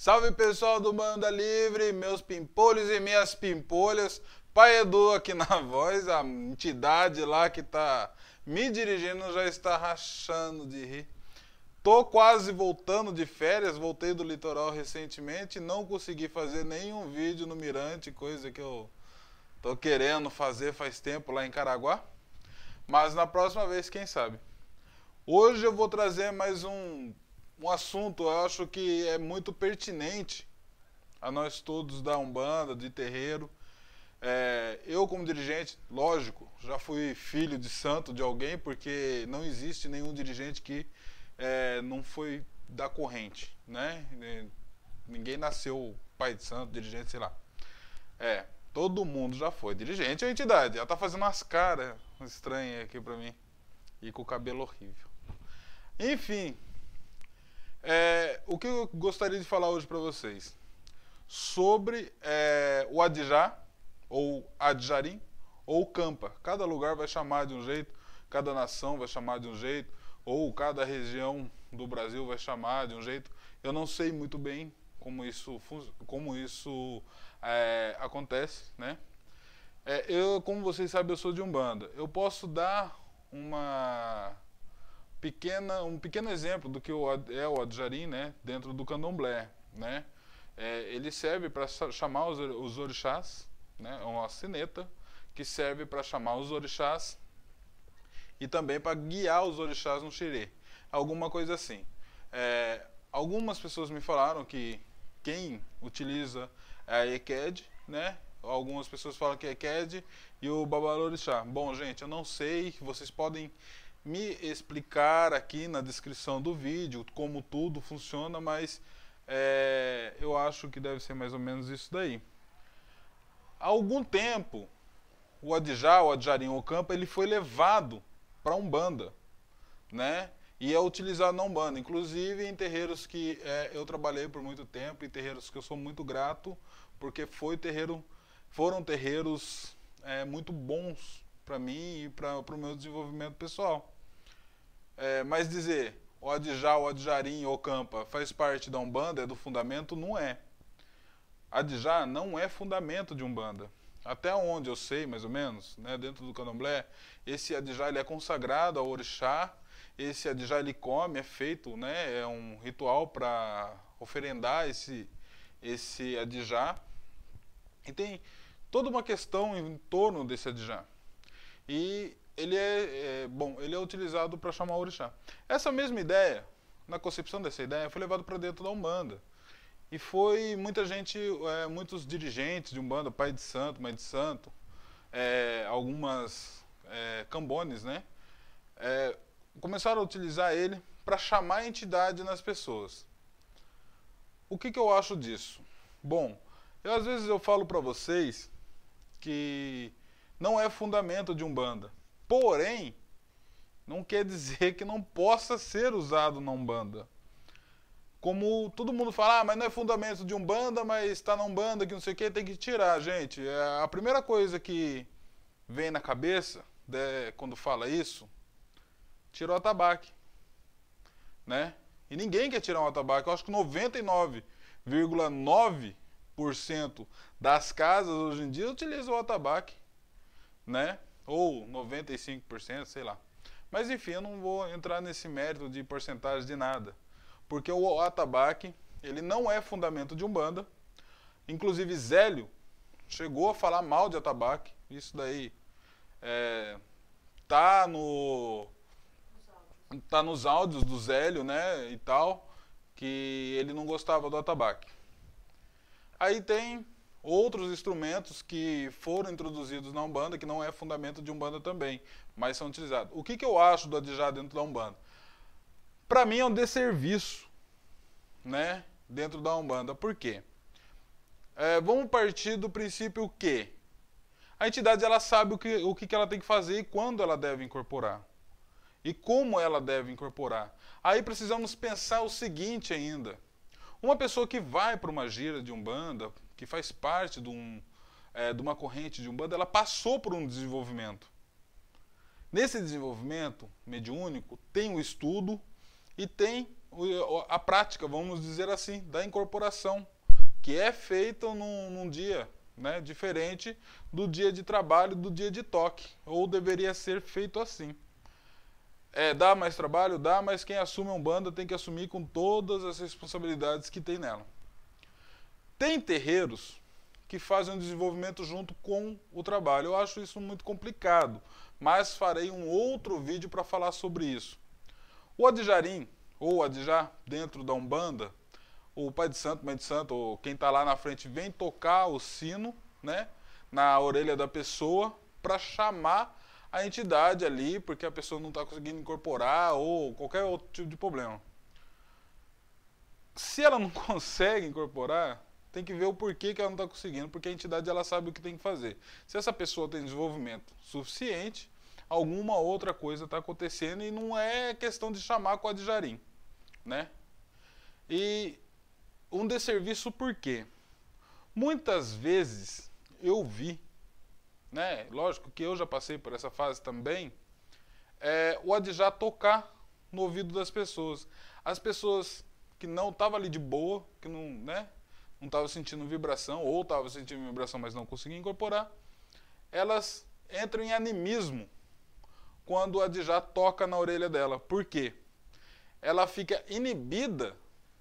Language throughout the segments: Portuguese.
Salve pessoal do Banda Livre, meus pimpolhos e minhas pimpolhas. Pai Edu aqui na voz, a entidade lá que tá me dirigindo já está rachando de rir. Tô quase voltando de férias, voltei do litoral recentemente, não consegui fazer nenhum vídeo no Mirante, coisa que eu tô querendo fazer faz tempo lá em Caraguá. Mas na próxima vez, quem sabe. Hoje eu vou trazer mais um, um assunto, eu acho que é muito pertinente a nós todos da Umbanda, de terreiro. É, eu, como dirigente, lógico, já fui filho de santo de alguém, porque não existe nenhum dirigente que é, não foi da corrente, né? Ninguém nasceu pai de santo, dirigente, sei lá. É, todo mundo já foi. Dirigente é entidade. Ela tá fazendo umas caras estranhas aqui pra mim. E com o cabelo horrível. Enfim, é, o que eu gostaria de falar hoje para vocês? Sobre é, o Adjá, ou Adjarim, ou Campa. Cada lugar vai chamar de um jeito, cada nação vai chamar de um jeito, ou cada região do Brasil vai chamar de um jeito. Eu não sei muito bem como isso, como isso é, acontece, né? É, eu, como vocês sabem, eu sou de Umbanda. Eu posso dar uma pequena, um pequeno exemplo do que é o Adjarim, né, dentro do candomblé, né? É, ele serve para chamar os, os orixás, né, é uma sineta que serve para chamar os orixás e também para guiar os orixás no xirê, alguma coisa assim. É, algumas pessoas me falaram que quem utiliza é a EKED, né? Algumas pessoas falam que é EKED e o Babalorixá. Bom, gente, eu não sei, vocês podem me explicar aqui na descrição do vídeo como tudo funciona, mas é, eu acho que deve ser mais ou menos isso daí. Há algum tempo, o Adjá, o Adjarim Ocampa, ele foi levado para Umbanda, né? E é utilizado na Umbanda, inclusive em terreiros que é, eu trabalhei por muito tempo, em terreiros que eu sou muito grato, porque foi terreiro, foram terreiros é, muito bons para mim e para o meu desenvolvimento pessoal. É, mas dizer o Adjá, o Adjarim ou Campa faz parte da Umbanda, é do fundamento, não é. Adjá não é fundamento de Umbanda. Até onde eu sei, mais ou menos, né, dentro do candomblé, esse Adjá ele é consagrado ao orixá, esse Adjá ele come, é feito, né, é um ritual para oferendar esse, esse Adjá. E tem toda uma questão em torno desse Adjá. E ele é, é bom, ele é utilizado para chamar orixá. Essa mesma ideia, na concepção dessa ideia, foi levado para dentro da Umbanda. E foi muita gente, é, muitos dirigentes de Umbanda, pai de santo, mãe de santo, é, algumas é, cambones, né? É, começaram a utilizar ele para chamar a entidade nas pessoas. O que, que eu acho disso? Bom, eu, às vezes eu falo para vocês que não é fundamento de Umbanda. Porém, não quer dizer que não possa ser usado na Umbanda. Como todo mundo fala, ah, mas não é fundamento de Umbanda, mas está na Umbanda, que não sei o que, tem que tirar, gente. É a primeira coisa que vem na cabeça de, quando fala isso, tirou o atabaque. Né? E ninguém quer tirar o atabaque. Eu acho que 99,9% das casas hoje em dia utilizam o atabaque. Né? Ou 95%, sei lá. Mas enfim, eu não vou entrar nesse mérito de porcentagem de nada, porque o atabaque, ele não é fundamento de Umbanda. Inclusive Zélio chegou a falar mal de atabaque, isso daí é, tá no tá nos áudios do Zélio, né, e tal, que ele não gostava do atabaque. Aí tem outros instrumentos que foram introduzidos na Umbanda, que não é fundamento de Umbanda também, mas são utilizados. O que, que eu acho do Adijá dentro da Umbanda? Para mim é um desserviço, né, dentro da Umbanda. Por quê? É, vamos partir do princípio que a entidade ela sabe o que, o que ela tem que fazer e quando ela deve incorporar. E como ela deve incorporar. Aí precisamos pensar o seguinte ainda. Uma pessoa que vai para uma gira de Umbanda, que faz parte de, um, é, de uma corrente de Umbanda, ela passou por um desenvolvimento. Nesse desenvolvimento mediúnico, tem o estudo e tem a prática, vamos dizer assim, da incorporação, que é feita num, num dia né, diferente do dia de trabalho, do dia de toque, ou deveria ser feito assim. É, dá mais trabalho? Dá, mas quem assume um banda tem que assumir com todas as responsabilidades que tem nela. Tem terreiros que fazem o desenvolvimento junto com o trabalho. Eu acho isso muito complicado, mas farei um outro vídeo para falar sobre isso. O Adjarim, ou Adjá, dentro da Umbanda, o pai de santo, mãe de santo, ou quem está lá na frente, vem tocar o sino, né, na orelha da pessoa para chamar a entidade ali, porque a pessoa não está conseguindo incorporar ou qualquer outro tipo de problema. Se ela não consegue incorporar, tem que ver o porquê que ela não está conseguindo, porque a entidade ela sabe o que tem que fazer. Se essa pessoa tem desenvolvimento suficiente, alguma outra coisa está acontecendo e não é questão de chamar com a de Jarim, né? E um desserviço por quê? Muitas vezes eu vi, né? Lógico que eu já passei por essa fase também, é, o Adjá tocar no ouvido das pessoas. As pessoas que não estavam ali de boa, que não, né? Não estava sentindo vibração, ou estava sentindo vibração, mas não conseguia incorporar, elas entram em animismo quando a Adjá toca na orelha dela. Por quê? Ela fica inibida,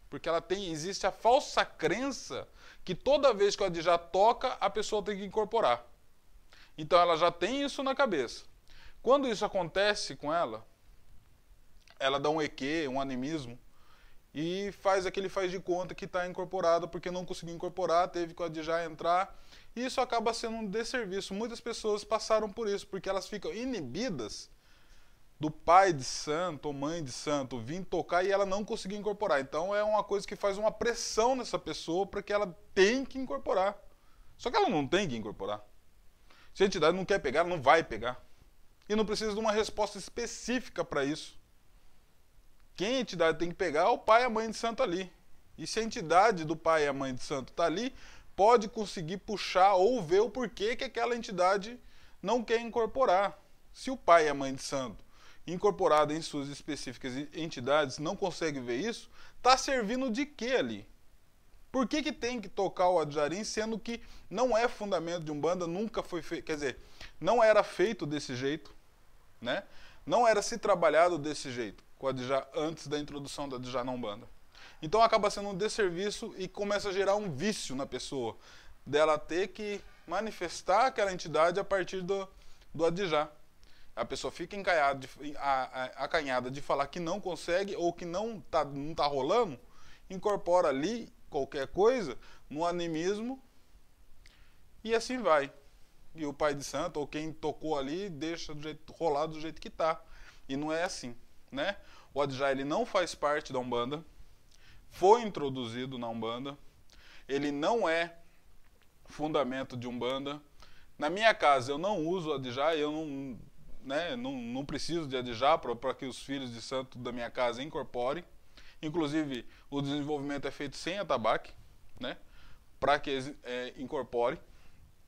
porque ela tem, existe a falsa crença que toda vez que a Adjá toca, a pessoa tem que incorporar. Então ela já tem isso na cabeça. Quando isso acontece com ela, ela dá um eque, um animismo, e faz aquele faz de conta que está incorporado porque não conseguiu incorporar, teve que Adjá entrar. E isso acaba sendo um desserviço. Muitas pessoas passaram por isso, porque elas ficam inibidas do pai de santo ou mãe de santo vir tocar e ela não conseguir incorporar. Então é uma coisa que faz uma pressão nessa pessoa para que ela tem que incorporar. Só que ela não tem que incorporar. Se a entidade não quer pegar, ela não vai pegar. E não precisa de uma resposta específica para isso. Quem a entidade tem que pegar é o pai e a mãe de santo ali. E se a entidade do pai e a mãe de santo está ali, pode conseguir puxar ou ver o porquê que aquela entidade não quer incorporar. Se o pai e a mãe de santo, incorporado em suas específicas entidades, não consegue ver isso, está servindo de quê ali? Por que, que tem que tocar o Adjarim, sendo que não é fundamento de Umbanda, nunca foi feito, quer dizer, não era feito desse jeito, né? Não era se trabalhado desse jeito com a Djá antes da introdução da Djá na Umbanda. Então acaba sendo um desserviço e começa a gerar um vício na pessoa, dela ter que manifestar aquela entidade a partir do, do Adjá. A pessoa fica encaiada de, a, a, acanhada de falar que não consegue ou que não está não tá rolando, incorpora ali qualquer coisa no animismo e assim vai. E o pai de santo ou quem tocou ali deixa do jeito, rolar do jeito que está. E não é assim né? O Adjá ele não faz parte da Umbanda, foi introduzido na Umbanda, ele não é fundamento de Umbanda. Na minha casa eu não uso Adjá, eu não, né, não, não preciso de Adjá para que os filhos de santo da minha casa incorporem. Inclusive, o desenvolvimento é feito sem atabaque, né? Para que eles é, incorporem.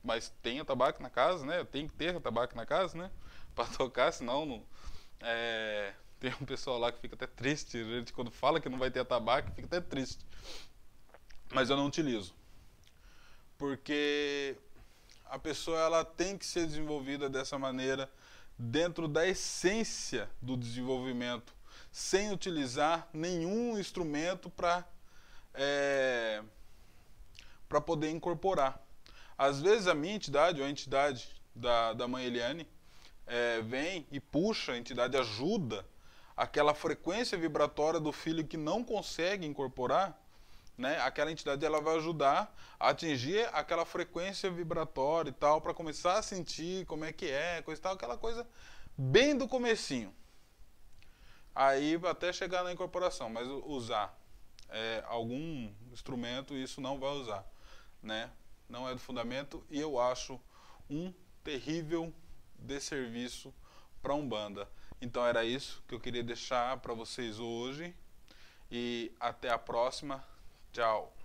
Mas tem atabaque na casa, né? Tem que ter atabaque na casa, né? Para tocar, senão não, é, tem um pessoal lá que fica até triste. Gente, quando fala que não vai ter atabaque, fica até triste. Mas eu não utilizo. Porque a pessoa ela tem que ser desenvolvida dessa maneira, dentro da essência do desenvolvimento, sem utilizar nenhum instrumento para é, para poder incorporar. Às vezes a minha entidade, ou a entidade da, da mãe Eliane, é, vem e puxa, a entidade ajuda aquela frequência vibratória do filho que não consegue incorporar, né, aquela entidade ela vai ajudar a atingir aquela frequência vibratória e tal, para começar a sentir como é que é, coisa e tal, aquela coisa bem do comecinho. Aí até chegar na incorporação, mas usar é, algum instrumento, isso não vai usar, né? Não é do fundamento e eu acho um terrível desserviço para Umbanda. Então era isso que eu queria deixar para vocês hoje e até a próxima. Tchau.